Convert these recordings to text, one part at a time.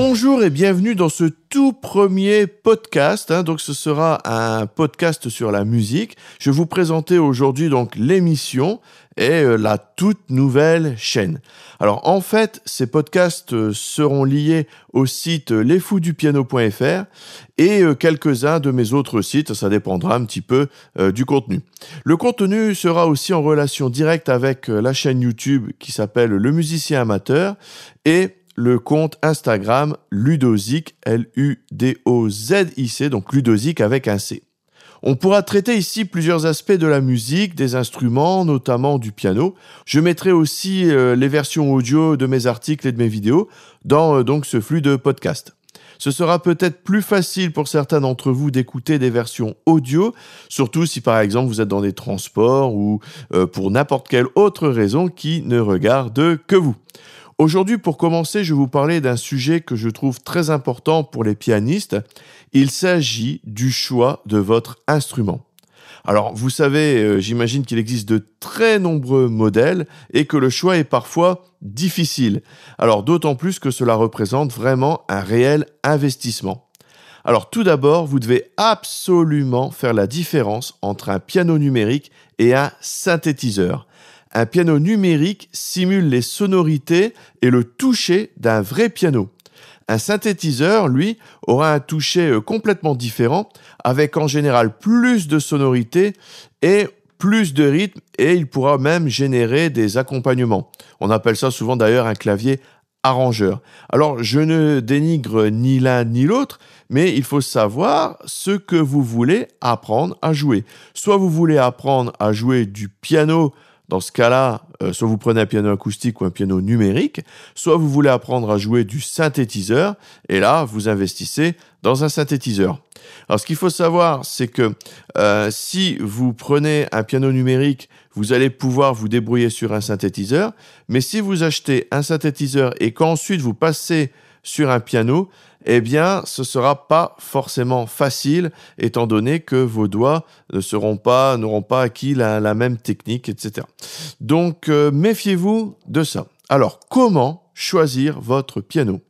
Bonjour et bienvenue dans ce tout premier podcast. hein. donc ce sera un podcast sur la musique. Je vais vous présenter aujourd'hui donc l'émission et euh, la toute nouvelle chaîne. Alors en fait, ces podcasts euh, seront liés au site lesfousdupiano.fr et euh, quelques-uns de mes autres sites, ça dépendra un petit peu euh, du contenu. Le contenu sera aussi en relation directe avec euh, la chaîne YouTube qui s'appelle Le Musicien Amateur et le compte Instagram Ludozic, L-U-D-O-Z-I-C, donc Ludozic avec un C. On pourra traiter ici plusieurs aspects de la musique, des instruments, notamment du piano. Je mettrai aussi euh, les versions audio de mes articles et de mes vidéos dans euh, donc ce flux de podcast. Ce sera peut-être plus facile pour certains d'entre vous d'écouter des versions audio, surtout si par exemple vous êtes dans des transports ou euh, pour n'importe quelle autre raison qui ne regarde que vous. Aujourd'hui, pour commencer, je vais vous parler d'un sujet que je trouve très important pour les pianistes. Il s'agit du choix de votre instrument. Alors, vous savez, euh, j'imagine qu'il existe de très nombreux modèles et que le choix est parfois difficile. Alors, d'autant plus que cela représente vraiment un réel investissement. Alors, tout d'abord, vous devez absolument faire la différence entre un piano numérique et un synthétiseur. Un piano numérique simule les sonorités et le toucher d'un vrai piano. Un synthétiseur, lui, aura un toucher euh, complètement différent, avec en général plus de sonorités et plus de rythme, et il pourra même générer des accompagnements. On appelle ça souvent d'ailleurs un clavier arrangeur. Alors, je ne dénigre ni l'un ni l'autre, mais il faut savoir ce que vous voulez apprendre à jouer. Soit vous voulez apprendre à jouer du piano dans ce cas-là, euh, soit vous prenez un piano acoustique ou un piano numérique, soit vous voulez apprendre à jouer du synthétiseur, et là, vous investissez dans un synthétiseur. Alors, ce qu'il faut savoir, c'est que euh, si vous prenez un piano numérique, vous allez pouvoir vous débrouiller sur un synthétiseur, mais si vous achetez un synthétiseur et qu'ensuite vous passez sur un piano, eh bien, ce sera pas forcément facile, étant donné que vos doigts ne seront pas, n'auront pas acquis la, même technique, etc. Donc, euh, méfiez-vous de ça. Alors, comment choisir votre piano?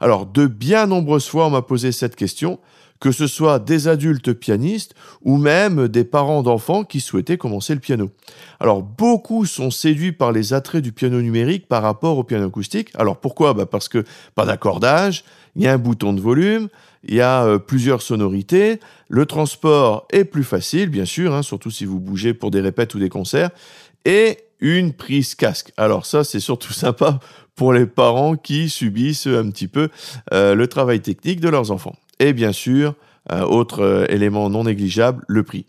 Alors, de bien nombreuses fois, on m'a posé cette question, que ce soit des adultes pianistes ou même des parents d'enfants qui souhaitaient commencer le piano. Alors beaucoup sont séduits par les attraits du piano numérique par rapport au piano acoustique. Alors pourquoi? Bah Parce que pas d'accordage, il y a un bouton de volume, il y a euh, plusieurs sonorités, le transport est plus facile bien sûr, hein, surtout si vous bougez pour des répètes ou des concerts, et une prise casque. Alors ça c'est surtout sympa pour les parents qui subissent un petit peu euh, le travail technique de leurs enfants. Et bien sûr, euh, autre euh, élément non négligeable, le prix.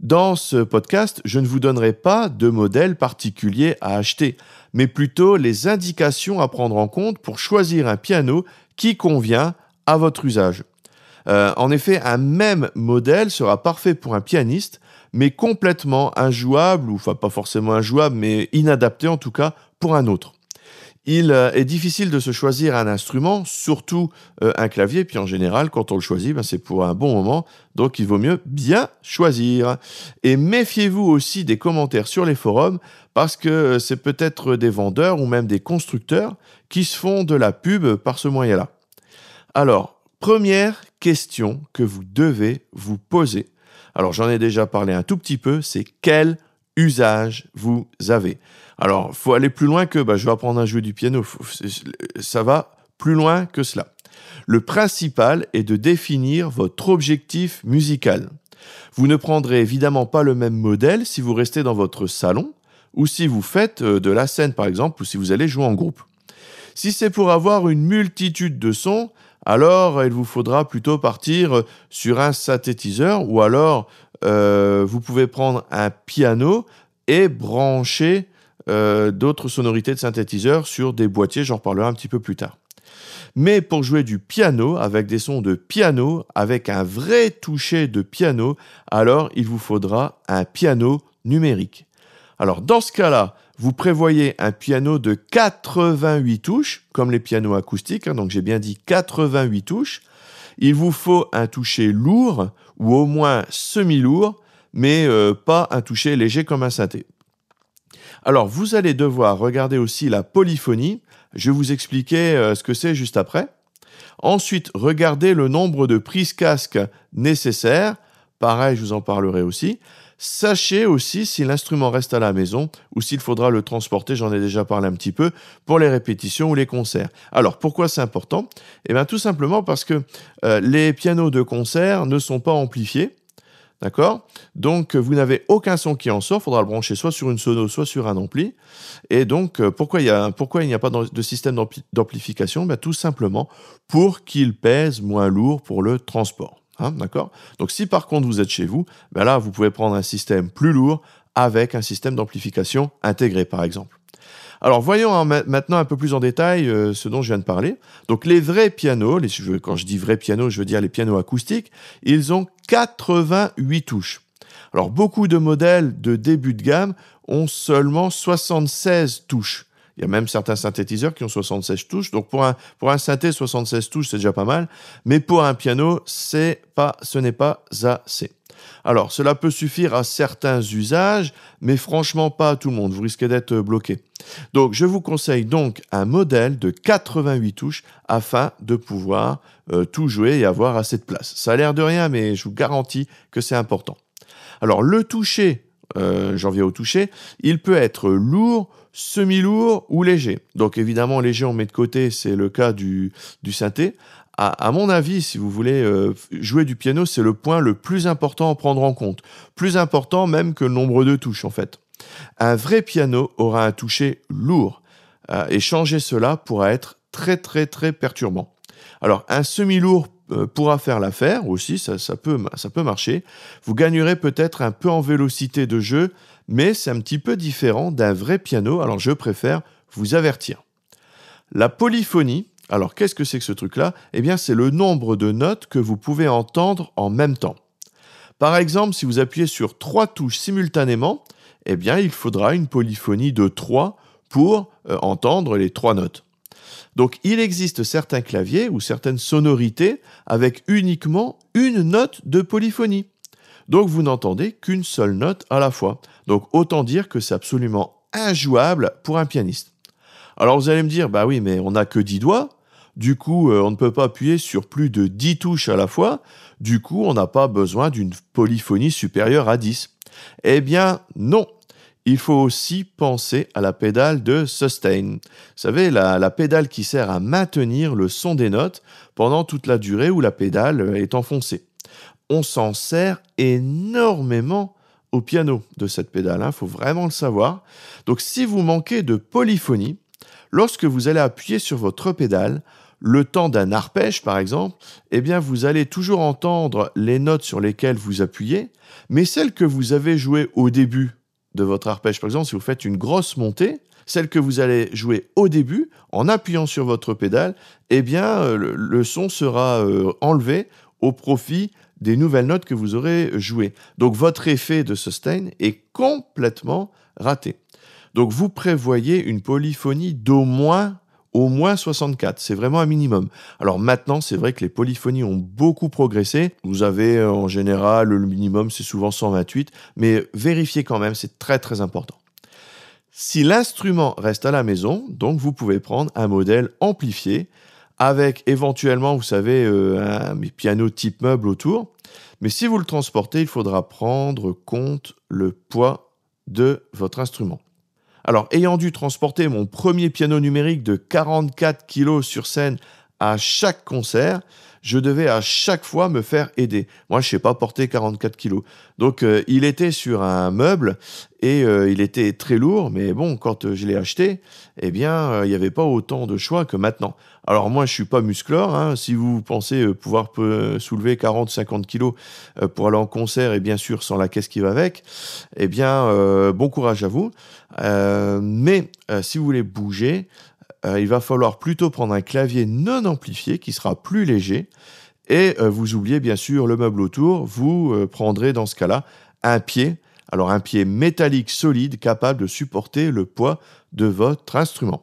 Dans ce podcast, je ne vous donnerai pas de modèle particulier à acheter, mais plutôt les indications à prendre en compte pour choisir un piano qui convient à votre usage. Euh, en effet, un même modèle sera parfait pour un pianiste, mais complètement injouable, ou enfin pas forcément injouable, mais inadapté en tout cas pour un autre. Il euh, est difficile de se choisir un instrument, surtout euh, un clavier, puis en général, quand on le choisit, ben, c'est pour un bon moment, donc il vaut mieux bien choisir. Et méfiez-vous aussi des commentaires sur les forums, parce que euh, c'est peut-être des vendeurs ou même des constructeurs qui se font de la pub par ce moyen-là. Alors, première question que vous devez vous poser. Alors j'en ai déjà parlé un tout petit peu, c'est quel usage vous avez. Alors, faut aller plus loin que bah, je vais apprendre à jouer du piano. Ça va plus loin que cela. Le principal est de définir votre objectif musical. Vous ne prendrez évidemment pas le même modèle si vous restez dans votre salon ou si vous faites euh, de la scène par exemple ou si vous allez jouer en groupe. Si c'est pour avoir une multitude de sons, alors il vous faudra plutôt partir sur un synthétiseur ou alors euh, vous pouvez prendre un piano et brancher euh, d'autres sonorités de synthétiseur sur des boîtiers, j'en reparlerai un petit peu plus tard. Mais pour jouer du piano avec des sons de piano, avec un vrai toucher de piano, alors il vous faudra un piano numérique. Alors dans ce cas-là, vous prévoyez un piano de 88 touches, comme les pianos acoustiques, hein, donc j'ai bien dit 88 touches. Il vous faut un toucher lourd ou au moins semi-lourd, mais euh, pas un toucher léger comme un synthé. Alors, vous allez devoir regarder aussi la polyphonie. Je vais vous expliquer euh, ce que c'est juste après. Ensuite, regardez le nombre de prises casque nécessaires. Pareil, je vous en parlerai aussi. Sachez aussi si l'instrument reste à la maison ou s'il faudra le transporter, j'en ai déjà parlé un petit peu, pour les répétitions ou les concerts. Alors pourquoi c'est important? Eh bien tout simplement parce que euh, les pianos de concert ne sont pas amplifiés. D'accord? Donc vous n'avez aucun son qui en sort, il faudra le brancher soit sur une sono, soit sur un ampli. Et donc euh, pourquoi, il y a, pourquoi il n'y a pas de système d'amplification? Ben, Tout simplement pour qu'il pèse moins lourd pour le transport. Hein, d'accord? Donc si par contre vous êtes chez vous, ben là vous pouvez prendre un système plus lourd avec un système d'amplification intégré par exemple. Alors voyons maintenant un peu plus en détail euh, ce dont je viens de parler. Donc les vrais pianos, quand je dis vrais pianos, je veux dire les pianos acoustiques, ils ont 88 touches. Alors beaucoup de modèles de début de gamme ont seulement 76 touches. Il y a même certains synthétiseurs qui ont 76 touches. Donc pour un, pour un synthé, 76 touches, c'est déjà pas mal. Mais pour un piano, c'est pas, ce n'est pas assez. Alors, cela peut suffire à certains usages, mais franchement pas à tout le monde. Vous risquez d'être bloqué. Donc, je vous conseille donc un modèle de 88 touches afin de pouvoir euh, tout jouer et avoir assez de place. Ça a l'air de rien, mais je vous garantis que c'est important. Alors, le toucher, euh, j'en viens au toucher, il peut être lourd, semi-lourd ou léger. Donc évidemment, léger, on met de côté, c'est le cas du, du synthé. À, mon avis, si vous voulez euh, jouer du piano, c'est le point le plus important à prendre en compte. Plus important même que le nombre de touches, en fait. Un vrai piano aura un toucher lourd. Euh, et changer cela pourra être très très très perturbant. Alors, un semi-lourd euh, pourra faire l'affaire aussi, ça, ça, peut, ça peut marcher. Vous gagnerez peut-être un peu en vélocité de jeu, mais c'est un petit peu différent d'un vrai piano, alors je préfère vous avertir. La polyphonie, alors qu'est-ce que c'est que ce truc-là? Eh bien c'est le nombre de notes que vous pouvez entendre en même temps. Par exemple, si vous appuyez sur trois touches simultanément, eh bien il faudra une polyphonie de 3 pour euh, entendre les trois notes. Donc il existe certains claviers ou certaines sonorités avec uniquement une note de polyphonie. Donc vous n'entendez qu'une seule note à la fois. Donc autant dire que c'est absolument injouable pour un pianiste. Alors vous allez me dire, bah oui, mais on n'a que 10 doigts. Du coup, euh, on ne peut pas appuyer sur plus de 10 touches à la fois. Du coup, on n'a pas besoin d'une polyphonie supérieure à 10. Eh bien, non. Il faut aussi penser à la pédale de sustain. Vous savez, la, la pédale qui sert à maintenir le son des notes pendant toute la durée où la pédale est enfoncée on s'en sert énormément au piano de cette pédale, il hein, faut vraiment le savoir. Donc si vous manquez de polyphonie, lorsque vous allez appuyer sur votre pédale, le temps d'un arpège par exemple, eh bien vous allez toujours entendre les notes sur lesquelles vous appuyez, mais celles que vous avez jouées au début de votre arpège, par exemple si vous faites une grosse montée, celle que vous allez jouer au début en appuyant sur votre pédale, eh bien euh, le, son sera euh, enlevé au profit des nouvelles notes que vous aurez jouées. Donc votre effet de sustain est complètement raté. Donc vous prévoyez une polyphonie d'au moins au moins 64, c'est vraiment un minimum. Alors maintenant, c'est vrai que les polyphonies ont beaucoup progressé. Vous avez euh, en général le minimum, c'est souvent 128, mais vérifiez quand même, c'est très très important. Si l'instrument reste à la maison, donc vous pouvez prendre un modèle amplifié avec éventuellement, vous savez, euh, un piano type meuble autour. Mais si vous le transportez, il faudra prendre compte le poids de votre instrument. Alors, ayant dû transporter mon premier piano numérique de 44 kg sur scène à chaque concert, je devais à chaque fois me faire aider. Moi, je sais pas porter 44 kilos. Donc, euh, il était sur un meuble et euh, il était très lourd. Mais bon, quand je l'ai acheté, eh bien, il n'y avait pas autant de choix que maintenant. Alors moi, je suis pas musclore. Hein. Si vous pensez pouvoir soulever 40-50 kilos pour aller en concert et bien sûr sans la caisse qui va avec, eh bien, bon courage à vous. mais si vous voulez bouger, euh, il va falloir plutôt prendre un clavier non amplifié qui sera plus léger. Et euh, vous oubliez bien sûr le meuble autour, vous euh, prendrez dans ce cas-là un pied, alors un pied métallique solide capable de supporter le poids de votre instrument.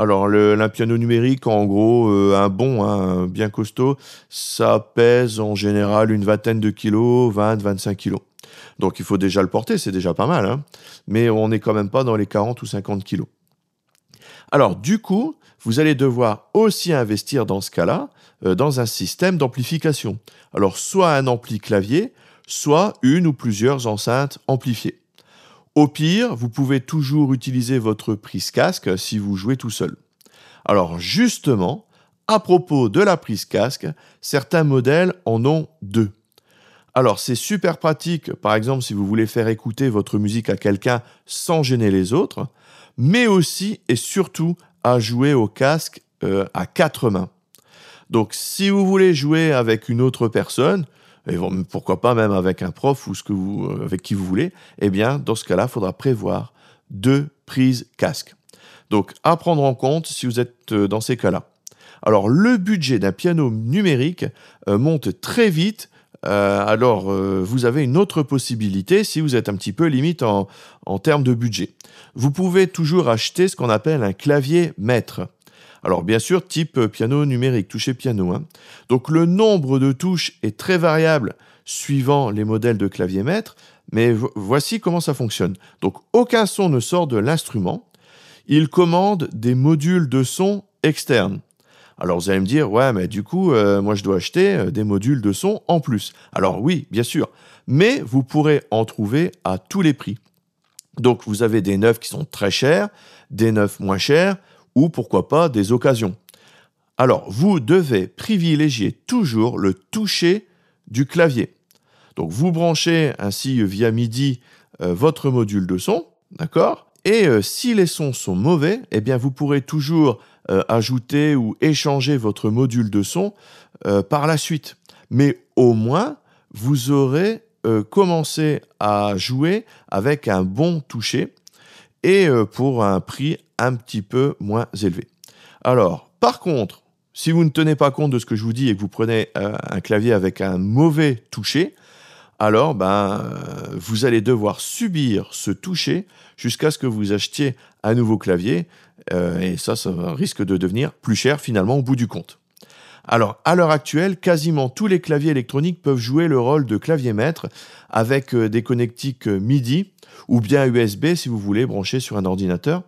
Alors le, piano numérique, en gros, un bon, hein, bien costaud, ça pèse en général une vingtaine de kilos, 20-25 kilos. Donc il faut déjà le porter, c'est déjà pas mal, hein. mais on n'est quand même pas dans les 40 ou 50 kilos. Alors du coup, vous allez devoir aussi investir dans ce cas-là euh, dans un système d'amplification. Alors soit un ampli clavier, soit une ou plusieurs enceintes amplifiées. Au pire, vous pouvez toujours utiliser votre prise casque si vous jouez tout seul. Alors justement, à propos de la prise casque, certains modèles en ont deux. Alors c'est super pratique, par exemple si vous voulez faire écouter votre musique à quelqu'un sans gêner les autres, mais aussi et surtout à jouer au casque euh, à quatre mains. Donc si vous voulez jouer avec une autre personne, et pourquoi pas même avec un prof ou ce que vous, euh, avec qui vous voulez, eh bien dans ce cas-là, il faudra prévoir deux prises casque. Donc à prendre en compte si vous êtes euh, dans ces cas-là. Alors le budget d'un piano numérique monte très vite euh, alors euh, vous avez une autre possibilité si vous êtes un petit peu limite en, termes de budget. Vous pouvez toujours acheter ce qu'on appelle un clavier maître. Alors bien sûr, type piano numérique, toucher piano. Hein. Donc le nombre de touches est très variable suivant les modèles de clavier maître, mais voici comment ça fonctionne. Donc aucun son ne sort de l'instrument. Il commande des modules de son externes. Alors vous allez me dire, ouais, mais du coup, euh, moi je dois acheter euh, des modules de son en plus. Alors oui, bien sûr, mais vous pourrez en trouver à tous les prix. Donc vous avez des neufs qui sont très chers, des neufs moins chers, ou pourquoi pas des occasions. Alors vous devez privilégier toujours le toucher du clavier. Donc vous branchez ainsi via MIDI euh, votre module de son, d'accord? Et si les sons sont mauvais, eh bien vous pourrez toujours euh, ajouter ou échanger votre module de son euh, par la suite. Mais au moins, vous aurez euh, commencé à jouer avec un bon toucher et pour un prix un petit peu moins élevé. Alors, par contre, si vous ne tenez pas compte de ce que je vous dis et que vous prenez un clavier avec un mauvais toucher, alors ben, vous allez devoir subir ce toucher jusqu'à ce que vous achetiez un nouveau clavier euh, et ça, ça risque de devenir plus cher finalement au bout du compte. Alors, à l'heure actuelle, quasiment tous les claviers électroniques peuvent jouer le rôle de clavier maître avec euh, des connectiques euh, MIDI ou bien USB si vous voulez brancher sur un ordinateur.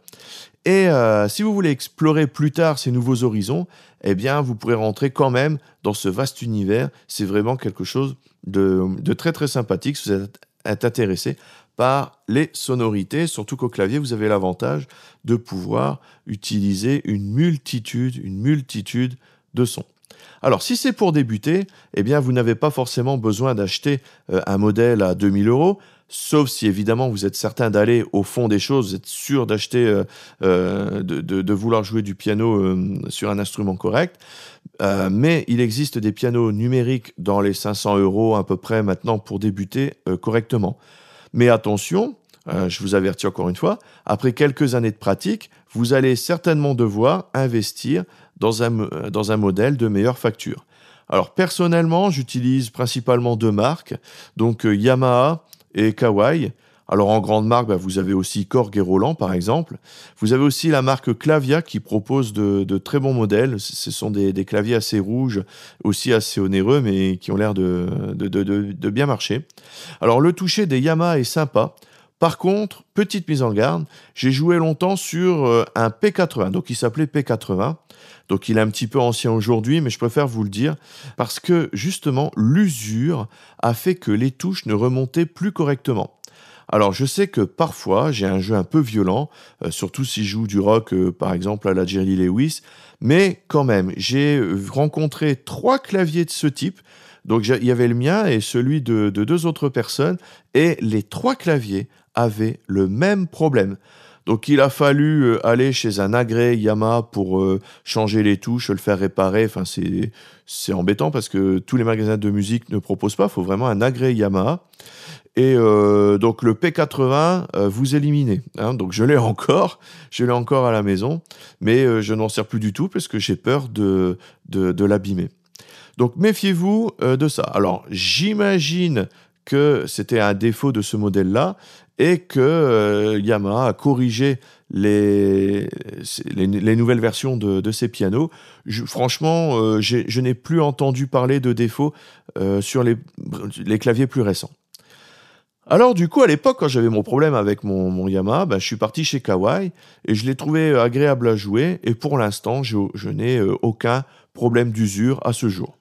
Et si vous voulez explorer plus tard ces nouveaux horizons, eh bien, vous pourrez rentrer quand même dans ce vaste univers. C'est vraiment quelque chose de, très très sympathique si vous êtes intéressé par les sonorités, surtout qu'au clavier, vous avez l'avantage de pouvoir utiliser une multitude, une multitude de sons. Alors, si c'est pour débuter, eh vous n'avez pas forcément besoin d'acheter euh, un modèle à 2000 euros, sauf si évidemment vous êtes certain d'aller au fond des choses, vous êtes sûr d'acheter, euh, euh, de, vouloir jouer du piano sur un instrument correct. mais il existe des pianos numériques dans les 500 euros à peu près maintenant pour débuter correctement. Mais attention, euh, je vous avertis encore une fois, après quelques années de pratique, vous allez certainement devoir investir dans un, euh, dans un modèle de meilleure facture. Alors personnellement, j'utilise principalement deux marques, donc euh, Yamaha et Kawai. Alors en grande marque, bah, vous avez aussi Korg et Roland par exemple. Vous avez aussi la marque Clavia qui propose de, très bons modèles. Ce sont des, claviers assez rouges, aussi assez onéreux, mais qui ont l'air de, de, bien marcher. Alors le toucher des Yamaha est sympa. Par contre, petite mise en garde, j'ai joué longtemps sur euh, un P80, donc il s'appelait P80. Donc il est un petit peu ancien aujourd'hui, mais je préfère vous le dire, parce que justement, l'usure a fait que les touches ne remontaient plus correctement. Alors je sais que parfois j'ai un jeu un peu violent, euh, surtout si je joue du rock euh, par exemple à la Jerry Lewis, mais quand même j'ai rencontré trois claviers de ce type. Donc il y avait le mien et celui de, deux autres personnes, et les trois claviers avaient le même problème. Donc il a fallu aller chez un agré Yamaha pour changer les touches, le faire réparer. Enfin c'est embêtant parce que tous les magasins de musique ne proposent pas. Il faut vraiment un agré Yamaha. Et euh, donc le P80, euh, vous éliminez. Hein. donc je l'ai encore, je l'ai encore à la maison, mais euh, je n'en sers plus du tout parce que j'ai peur de, de, l'abîmer. Donc méfiez-vous de ça. Alors j'imagine c'était un défaut de ce modèle-là et que Yamaha a corrigé les, les, nouvelles versions de, ces pianos. franchement, je n'ai plus entendu parler de défauts sur les, claviers plus récents. Alors du coup, à l'époque, quand j'avais mon problème avec mon, mon Yamaha, ben, je suis parti chez Kawai et je l'ai trouvé agréable à jouer et pour l'instant, je, n'ai euh, aucun problème d'usure à ce jour.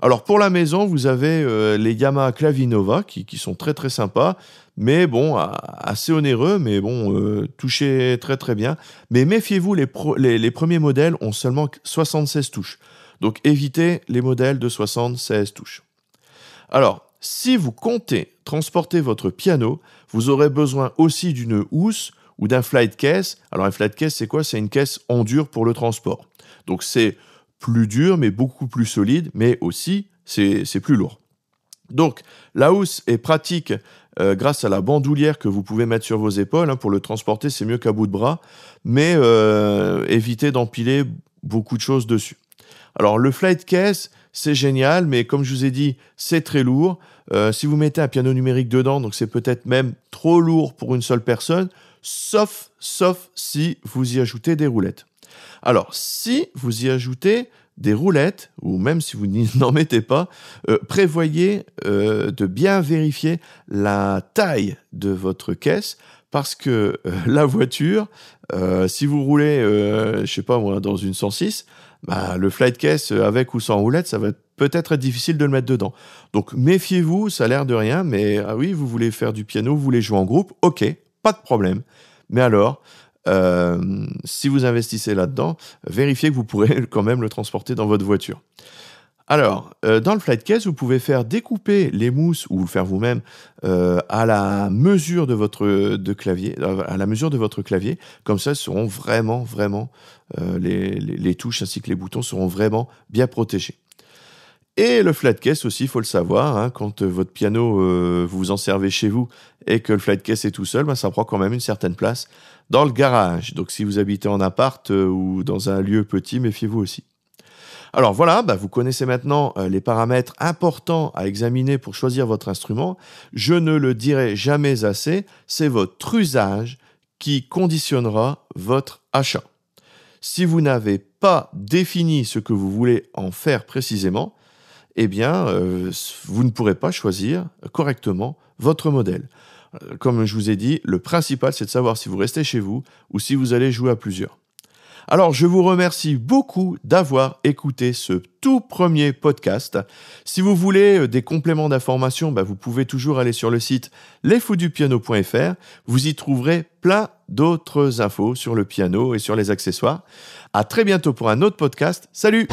Alors pour la maison, vous avez euh, les Yamaha Clavinova qui, sont très très sympas, mais bon, assez onéreux, mais bon, euh, touchés très très bien. Mais méfiez-vous, les, les, les, premiers modèles ont seulement 76 touches. Donc évitez les modèles de 76 touches. Alors, si vous comptez transporter votre piano, vous aurez besoin aussi d'une housse ou d'un flight case. Alors un flight case, c'est quoi? C'est une caisse en dur pour le transport. Donc c'est plus dur, mais beaucoup plus solide, mais aussi c'est plus lourd. Donc la housse est pratique euh, grâce à la bandoulière que vous pouvez mettre sur vos épaules. Hein, pour le transporter, c'est mieux qu'à bout de bras, mais euh, évitez d'empiler beaucoup de choses dessus. Alors le flight case, c'est génial, mais comme je vous ai dit, c'est très lourd. Euh, si vous mettez un piano numérique dedans, donc c'est peut-être même trop lourd pour une seule personne, sauf, sauf si vous y ajoutez des roulettes. Alors, si vous y ajoutez des roulettes, ou même si vous n'en mettez pas, euh, prévoyez euh, de bien vérifier la taille de votre caisse, parce que euh, la voiture, si vous roulez, je sais pas moi, dans une 106, bah, le flight case avec ou sans roulette, ça va peut-être être difficile de le mettre dedans. Donc méfiez-vous, ça a l'air de rien, mais ah oui, vous voulez faire du piano, vous voulez jouer en groupe, ok, pas de problème. Mais alors, euh, si vous investissez là-dedans, vérifiez que vous pourrez quand même le transporter dans votre voiture. Alors, euh, dans le flight case, vous pouvez faire découper les mousses ou le faire vous-même euh, à la mesure de votre de clavier, à la mesure de votre clavier. Comme ça, seront vraiment, vraiment les, les, les, touches ainsi que les boutons seront vraiment bien protégés. Et le flat case aussi, il faut le savoir, hein, quand euh, votre piano, euh, vous vous en servez chez vous et que le flat case est tout seul, ben, ça prend quand même une certaine place dans le garage. Donc si vous habitez en appart euh, ou dans un lieu petit, méfiez-vous aussi. Alors voilà, bah vous connaissez maintenant euh, les paramètres importants à examiner pour choisir votre instrument. Je ne le dirai jamais assez, c'est votre usage qui conditionnera votre achat. Si vous n'avez pas défini ce que vous voulez en faire précisément, eh bien, euh, vous ne pourrez pas choisir correctement votre modèle. Comme je vous ai dit, le principal, c'est de savoir si vous restez chez vous ou si vous allez jouer à plusieurs. Alors, je vous remercie beaucoup d'avoir écouté ce tout premier podcast. Si vous voulez euh, des compléments d'information, bah, vous pouvez toujours aller sur le site lesfousdupiano.fr. Vous y trouverez plein d'autres infos sur le piano et sur les accessoires. À très bientôt pour un autre podcast. Salut!